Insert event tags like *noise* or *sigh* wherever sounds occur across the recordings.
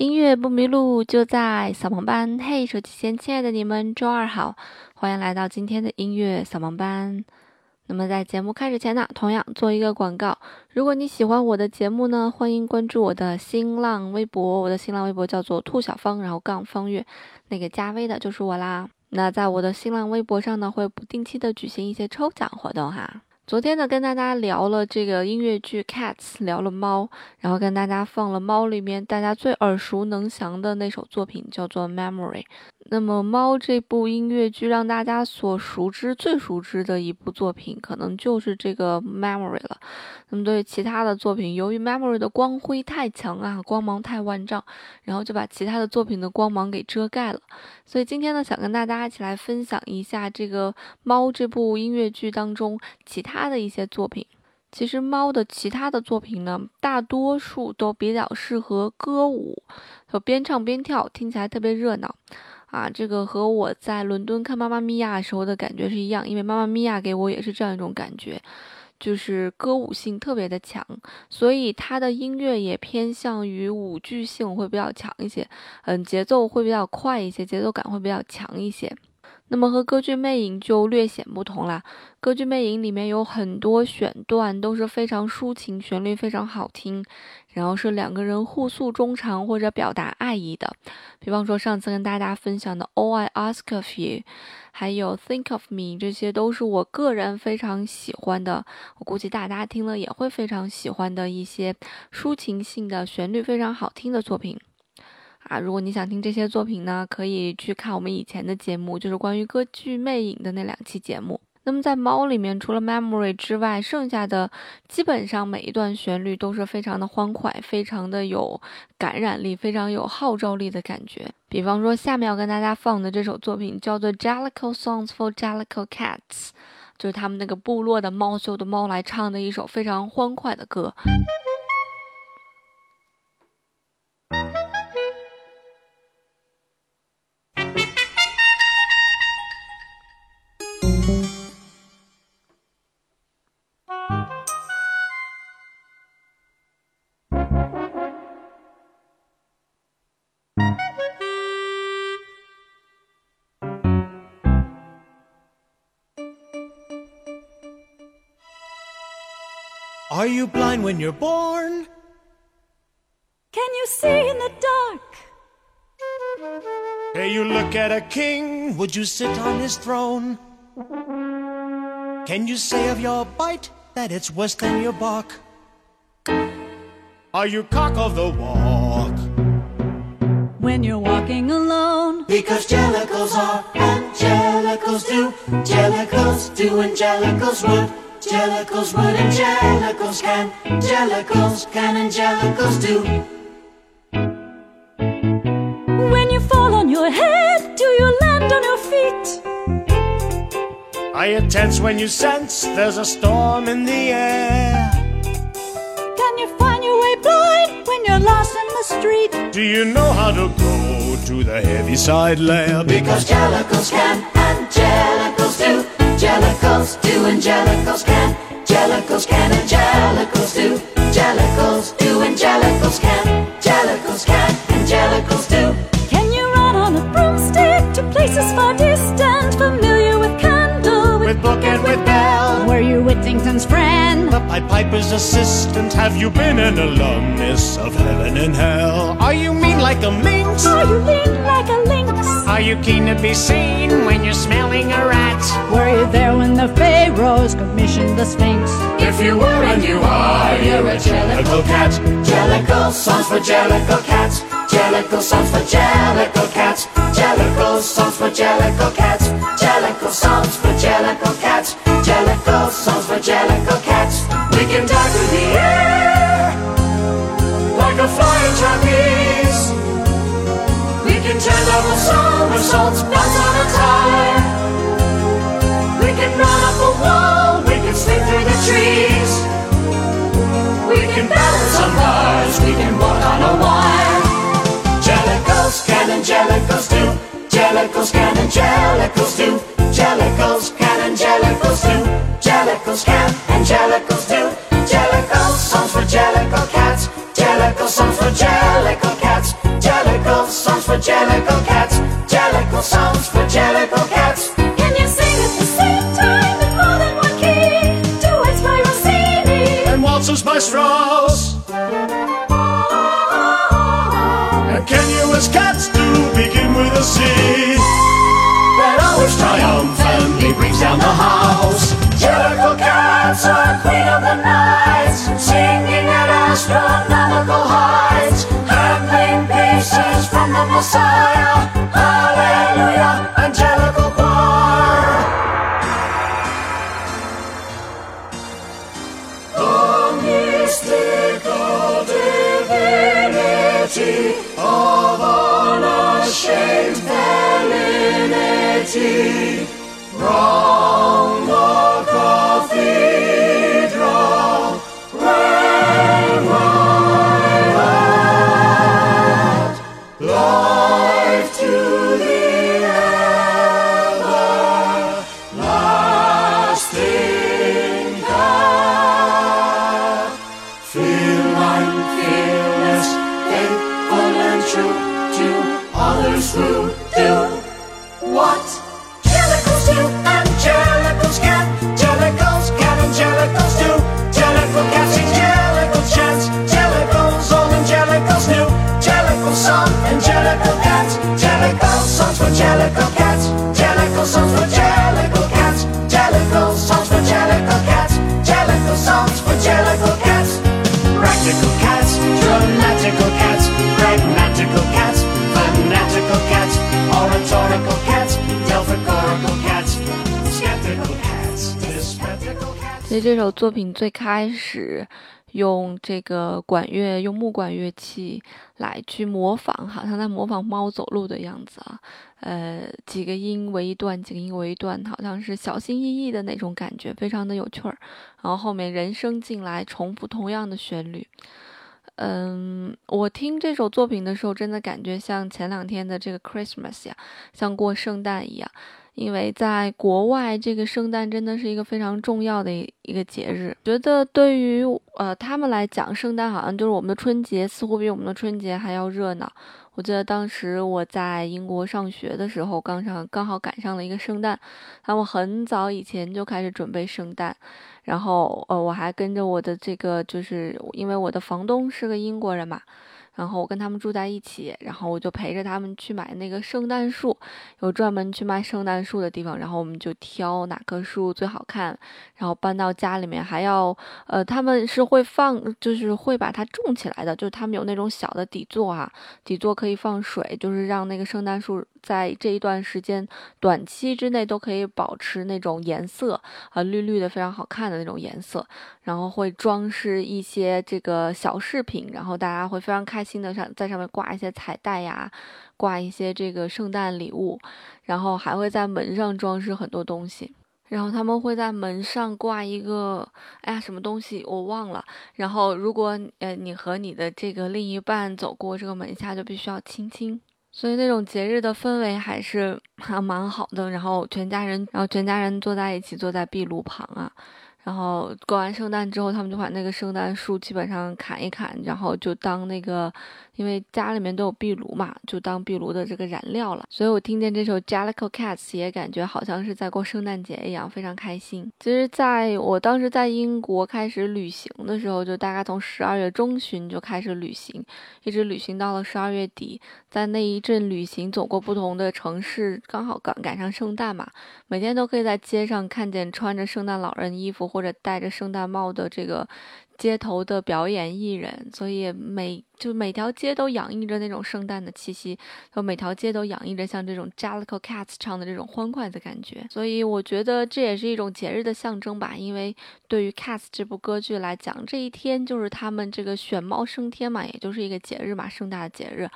音乐不迷路，就在扫盲班。嘿，手机前亲爱的你们，周二好，欢迎来到今天的音乐扫盲班。那么在节目开始前呢，同样做一个广告。如果你喜欢我的节目呢，欢迎关注我的新浪微博，我的新浪微博叫做兔小芳，然后杠方月，那个加微的就是我啦。那在我的新浪微博上呢，会不定期的举行一些抽奖活动哈。昨天呢，跟大家聊了这个音乐剧《Cats》，聊了猫，然后跟大家放了猫里面大家最耳熟能详的那首作品，叫做《Memory》。那么，《猫》这部音乐剧让大家所熟知、最熟知的一部作品，可能就是这个《Memory》了。那么，对于其他的作品，由于《Memory》的光辉太强啊，光芒太万丈，然后就把其他的作品的光芒给遮盖了。所以今天呢，想跟大家一起来分享一下这个《猫》这部音乐剧当中其他的一些作品。其实，《猫》的其他的作品呢，大多数都比较适合歌舞，就边唱边跳，听起来特别热闹。啊，这个和我在伦敦看《妈妈咪呀》时候的感觉是一样，因为《妈妈咪呀》给我也是这样一种感觉，就是歌舞性特别的强，所以它的音乐也偏向于舞剧性会比较强一些，嗯，节奏会比较快一些，节奏感会比较强一些。那么和歌剧魅影就略显不同啦。歌剧魅影里面有很多选段都是非常抒情，旋律非常好听，然后是两个人互诉衷肠或者表达爱意的。比方说上次跟大家分享的 All I Ask of You，还有 Think of Me，这些都是我个人非常喜欢的。我估计大家听了也会非常喜欢的一些抒情性的旋律非常好听的作品。啊，如果你想听这些作品呢，可以去看我们以前的节目，就是关于歌剧魅影的那两期节目。那么在猫里面，除了 Memory 之外，剩下的基本上每一段旋律都是非常的欢快，非常的有感染力，非常有号召力的感觉。比方说，下面要跟大家放的这首作品叫做《Jellicle Songs for Jellicle Cats》，就是他们那个部落的猫秀的猫来唱的一首非常欢快的歌。Are you blind when you're born? Can you see in the dark? Hey, you look at a king, would you sit on his throne? Can you say of your bite that it's worse than your bark? Are you cock of the walk? When you're walking alone? Because jellicles are angelicals do, jellicles do, angelicals would. Jellicles would, angelicals can, jellicles can, angelicals do. When you fall on your head, do you land on your feet? Are you tense when you sense there's a storm in the air? Can you find your way blind when you're lost in the street? Do you know how to go to the heaviside layer? Because jellicles can, angelicals do, jellicles do, angelicals can, jellicles can, angelicals do, jellicles do, angelicals can, jellicles can, angelicals do. Can you run on a broomstick to places far distant, familiar with candle, With book and with bell. Were you Whittington's friend? The Pied Piper's assistant. Have you been an alumnus of heaven and hell? Are you mean like a minx? Are you lean like a lynx? Are you keen to be seen when you're smelling a rat? Were you there when the pharaohs commissioned the Sphinx? If you were and you are, you're a jellicle cat. Jellicle songs for jellicle cats. Jellicle songs for jellicle cats. Jellicle jellicles can angelicals do, jellicles can angelicals do, jellicles can angelicals do, jellicles songs for jellicle cats, jellicle songs for jellicle cats, jellicle for Jellicle down the house. Jellicle cats are queen of the night, singing at astronomical heights, handling pieces from the Messiah. Hallelujah, Angelical choir. The mystical divinity of unashamed femininity. Wrong. 所以这首作品最开始用这个管乐，用木管乐器来去模仿，好像在模仿猫走路的样子啊。呃，几个音为一段，几个音为一段，好像是小心翼翼的那种感觉，非常的有趣儿。然后后面人声进来，重复同样的旋律。嗯，我听这首作品的时候，真的感觉像前两天的这个 Christmas 呀，像过圣诞一样。因为在国外，这个圣诞真的是一个非常重要的一一个节日。觉得对于呃他们来讲，圣诞好像就是我们的春节，似乎比我们的春节还要热闹。我记得当时我在英国上学的时候，刚上刚好赶上了一个圣诞，他们很早以前就开始准备圣诞，然后呃我还跟着我的这个，就是因为我的房东是个英国人嘛。然后我跟他们住在一起，然后我就陪着他们去买那个圣诞树，有专门去卖圣诞树的地方，然后我们就挑哪棵树最好看，然后搬到家里面，还要呃，他们是会放，就是会把它种起来的，就是他们有那种小的底座啊，底座可以放水，就是让那个圣诞树在这一段时间短期之内都可以保持那种颜色啊、绿绿的非常好看的那种颜色，然后会装饰一些这个小饰品，然后大家会非常开心的上在上面挂一些彩带呀，挂一些这个圣诞礼物，然后还会在门上装饰很多东西。然后他们会在门上挂一个，哎呀，什么东西我忘了。然后如果呃你和你的这个另一半走过这个门下，就必须要亲亲。所以那种节日的氛围还是 *laughs* 还蛮好的。然后全家人，然后全家人坐在一起，坐在壁炉旁啊。然后过完圣诞之后，他们就把那个圣诞树基本上砍一砍，然后就当那个，因为家里面都有壁炉嘛，就当壁炉的这个燃料了。所以我听见这首 Jellico Cats 也感觉好像是在过圣诞节一样，非常开心。其实，在我当时在英国开始旅行的时候，就大概从十二月中旬就开始旅行，一直旅行到了十二月底。在那一阵旅行，走过不同的城市，刚好赶赶上圣诞嘛，每天都可以在街上看见穿着圣诞老人衣服或或者戴着圣诞帽的这个街头的表演艺人，所以每就每条街都洋溢着那种圣诞的气息，就每条街都洋溢着像这种 Jellicle Cats 唱的这种欢快的感觉。所以我觉得这也是一种节日的象征吧，因为对于 Cats 这部歌剧来讲，这一天就是他们这个选猫升天嘛，也就是一个节日嘛，盛大的节日。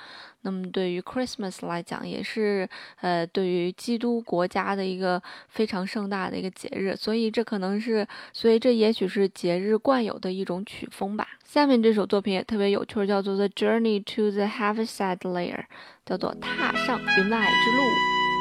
那么对于 Christmas 来讲，也是呃对于基督国家的一个非常盛大的一个节日，所以这可能是，所以这也许是节日惯有的一种曲风吧。下面这首作品也特别有趣，叫做《The Journey to the Heaviside Layer》，叫做踏上云外之路。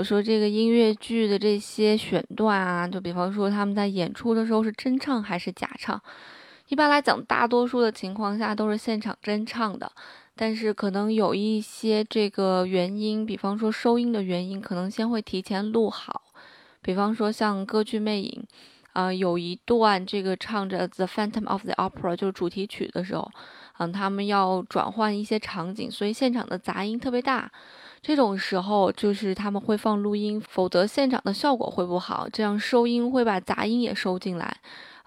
我说：“这个音乐剧的这些选段啊，就比方说他们在演出的时候是真唱还是假唱？一般来讲，大多数的情况下都是现场真唱的，但是可能有一些这个原因，比方说收音的原因，可能先会提前录好。比方说像歌剧《魅影》，啊，有一段这个唱着《The Phantom of the Opera》就是主题曲的时候，嗯，他们要转换一些场景，所以现场的杂音特别大。”这种时候就是他们会放录音，否则现场的效果会不好，这样收音会把杂音也收进来，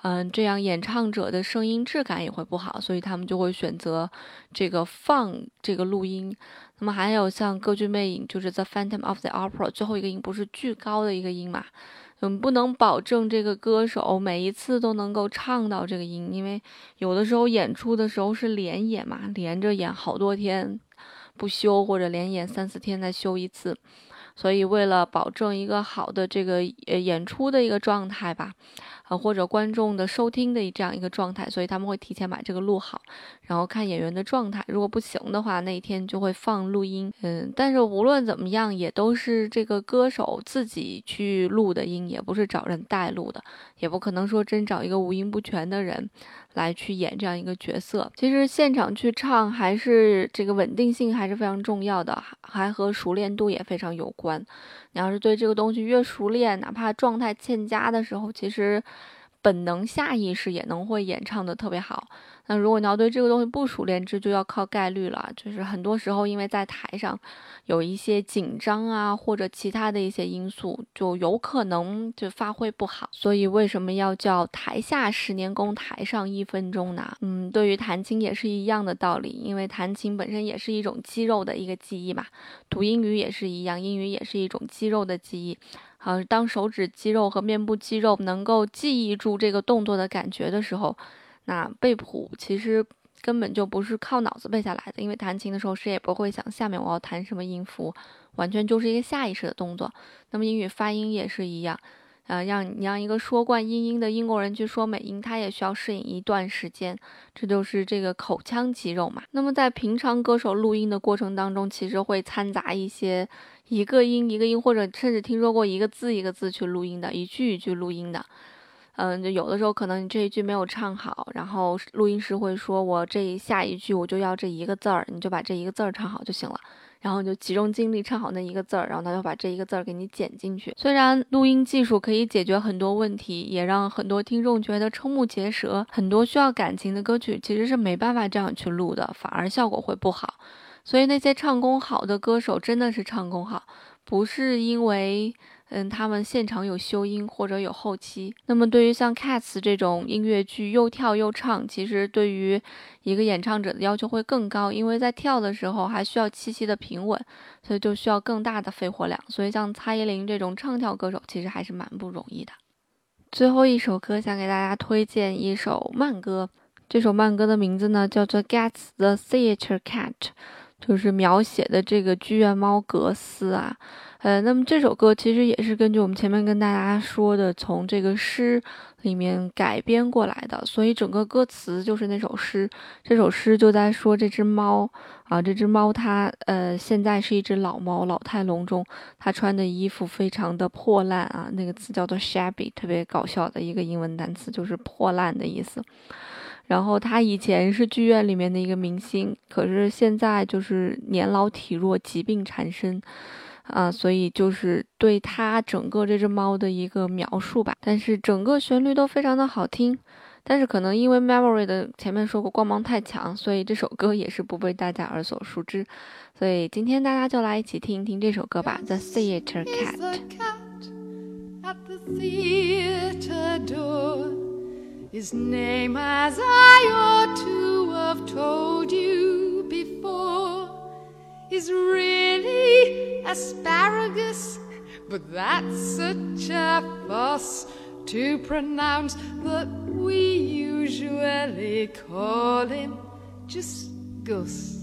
嗯，这样演唱者的声音质感也会不好，所以他们就会选择这个放这个录音。那么还有像歌剧魅影，就是《The Phantom of the Opera》最后一个音不是巨高的一个音嘛？嗯，不能保证这个歌手每一次都能够唱到这个音，因为有的时候演出的时候是连演嘛，连着演好多天。不休或者连演三四天再休一次，所以为了保证一个好的这个呃演出的一个状态吧。啊，或者观众的收听的这样一个状态，所以他们会提前把这个录好，然后看演员的状态。如果不行的话，那一天就会放录音。嗯，但是无论怎么样，也都是这个歌手自己去录的音，也不是找人代录的，也不可能说真找一个五音不全的人来去演这样一个角色。其实现场去唱，还是这个稳定性还是非常重要的，还和熟练度也非常有关。你要是对这个东西越熟练，哪怕状态欠佳的时候，其实本能下意识也能会演唱的特别好。那如果你要对这个东西不熟练，这就要靠概率了。就是很多时候，因为在台上有一些紧张啊，或者其他的一些因素，就有可能就发挥不好。所以为什么要叫台下十年功，台上一分钟呢？嗯，对于弹琴也是一样的道理，因为弹琴本身也是一种肌肉的一个记忆嘛。读英语也是一样，英语也是一种肌肉的记忆。好，当手指肌肉和面部肌肉能够记忆住这个动作的感觉的时候。那背谱其实根本就不是靠脑子背下来的，因为弹琴的时候谁也不会想下面我要弹什么音符，完全就是一个下意识的动作。那么英语发音也是一样，呃，让你让一个说惯英音的英国人去说美音，他也需要适应一段时间，这就是这个口腔肌肉嘛。那么在平常歌手录音的过程当中，其实会掺杂一些一个音一个音，或者甚至听说过一个字一个字去录音的，一句一句录音的。嗯，就有的时候可能你这一句没有唱好，然后录音师会说：“我这下一句我就要这一个字儿，你就把这一个字儿唱好就行了。”然后你就集中精力唱好那一个字儿，然后他就把这一个字儿给你剪进去。虽然录音技术可以解决很多问题，也让很多听众觉得瞠目结舌，很多需要感情的歌曲其实是没办法这样去录的，反而效果会不好。所以那些唱功好的歌手真的是唱功好，不是因为。嗯，他们现场有修音或者有后期。那么对于像 Cats 这种音乐剧，又跳又唱，其实对于一个演唱者的要求会更高，因为在跳的时候还需要气息的平稳，所以就需要更大的肺活量。所以像蔡依林这种唱跳歌手，其实还是蛮不容易的。最后一首歌，想给大家推荐一首慢歌。这首慢歌的名字呢，叫做《Gets the Theatre Cat》，就是描写的这个剧院猫格斯啊。呃，那么这首歌其实也是根据我们前面跟大家说的，从这个诗里面改编过来的，所以整个歌词就是那首诗。这首诗就在说这只猫啊，这只猫它呃现在是一只老猫，老态龙钟，它穿的衣服非常的破烂啊，那个词叫做 shabby，特别搞笑的一个英文单词，就是破烂的意思。然后他以前是剧院里面的一个明星，可是现在就是年老体弱，疾病缠身。啊，所以就是对他整个这只猫的一个描述吧。但是整个旋律都非常的好听，但是可能因为 Memory 的前面说过光芒太强，所以这首歌也是不被大家耳所熟知。所以今天大家就来一起听一听这首歌吧，《The Theater Cat》。Is really asparagus, but that's such a fuss to pronounce that we usually call him just Gus.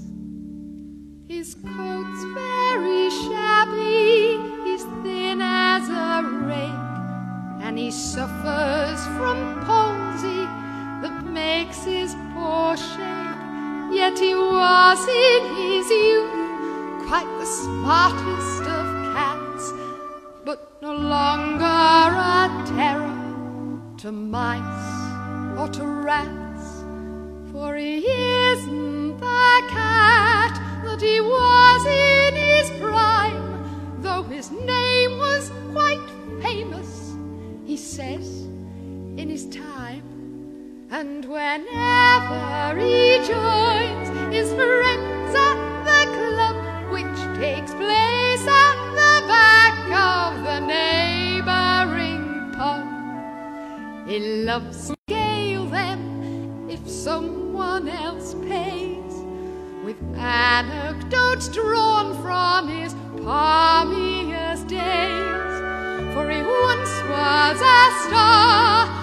His coat's very shabby, he's thin as a rake, and he suffers from that makes his paw shake. Yet he was in his youth quite the smartest of cats, but no longer a terror to mice or to rats. For he isn't the cat that he was in his prime, though his name was quite famous, he says, in his time. And whenever he joins his friends at the club, which takes place at the back of the neighboring pub, he loves to gale them if someone else pays with anecdotes drawn from his palmiest days. For he once was a star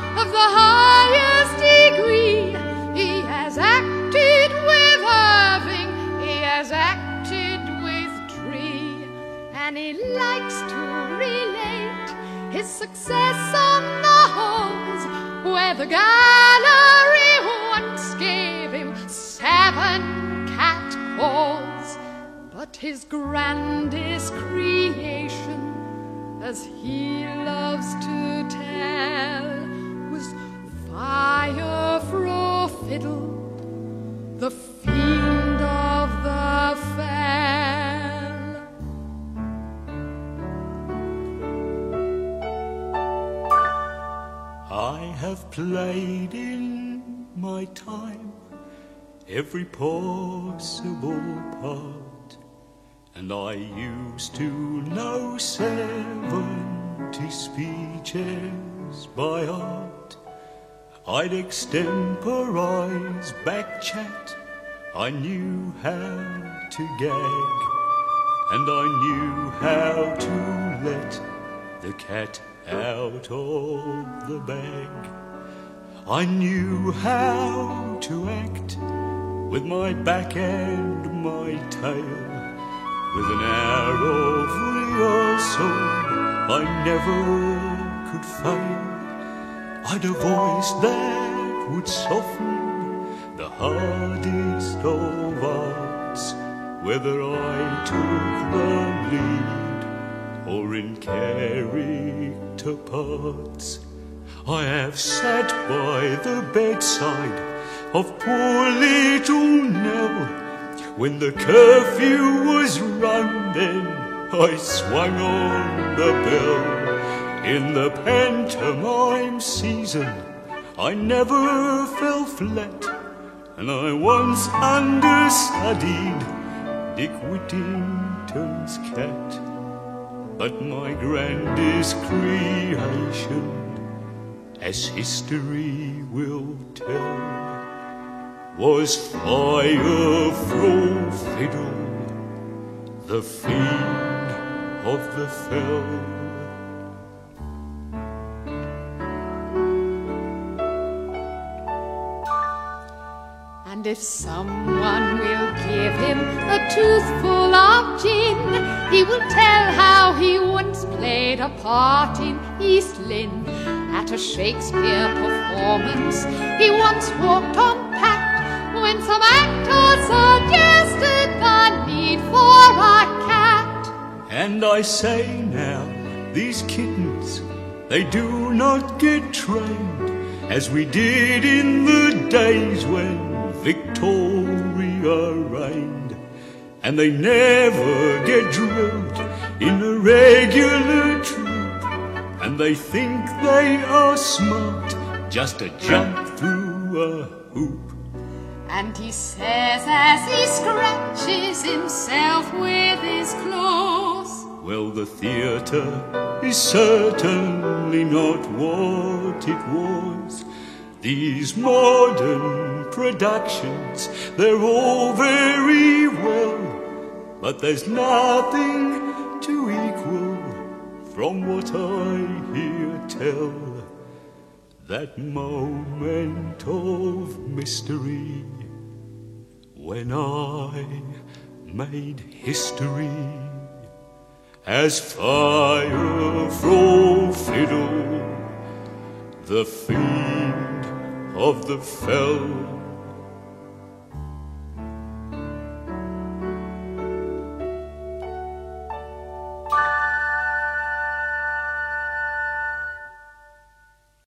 success on the halls, where the gallery once gave him seven cat calls. But his grandest creation, as he loves to tell, was Fire Fro Fiddle, the have played in my time every possible part, and I used to know seventy speeches by heart. I'd extemporize back chat, I knew how to gag, and I knew how to let the cat out of the bag. I knew how to act with my back and my tail. With an hour of rehearsal, I never could fail. I'd a voice that would soften the hardest of hearts, whether I took the lead or in character parts. I have sat by the bedside of poor little Nell when the curfew was run. Then I swung on the bell in the pantomime season. I never fell flat, and I once understudied Dick Whittington's cat. But my grandest creation, as history will tell, was Fire Fro Fiddle, the fiend of the fell. If someone will give him a toothful of gin, he will tell how he once played a part in East Lynne. At a Shakespeare performance, he once walked on pat when some actor suggested the need for a cat. And I say now, these kittens, they do not get trained as we did in the days when Victoria reigned. And they never get drilled in a regular troop. And they think they are smart just to jump through a hoop. And he says as he scratches himself with his claws. Well, the theatre is certainly not what it was. These modern productions, they're all very well, but there's nothing to equal from what I hear tell. That moment of mystery when I made history as fire fro fiddle, the fiend of the fell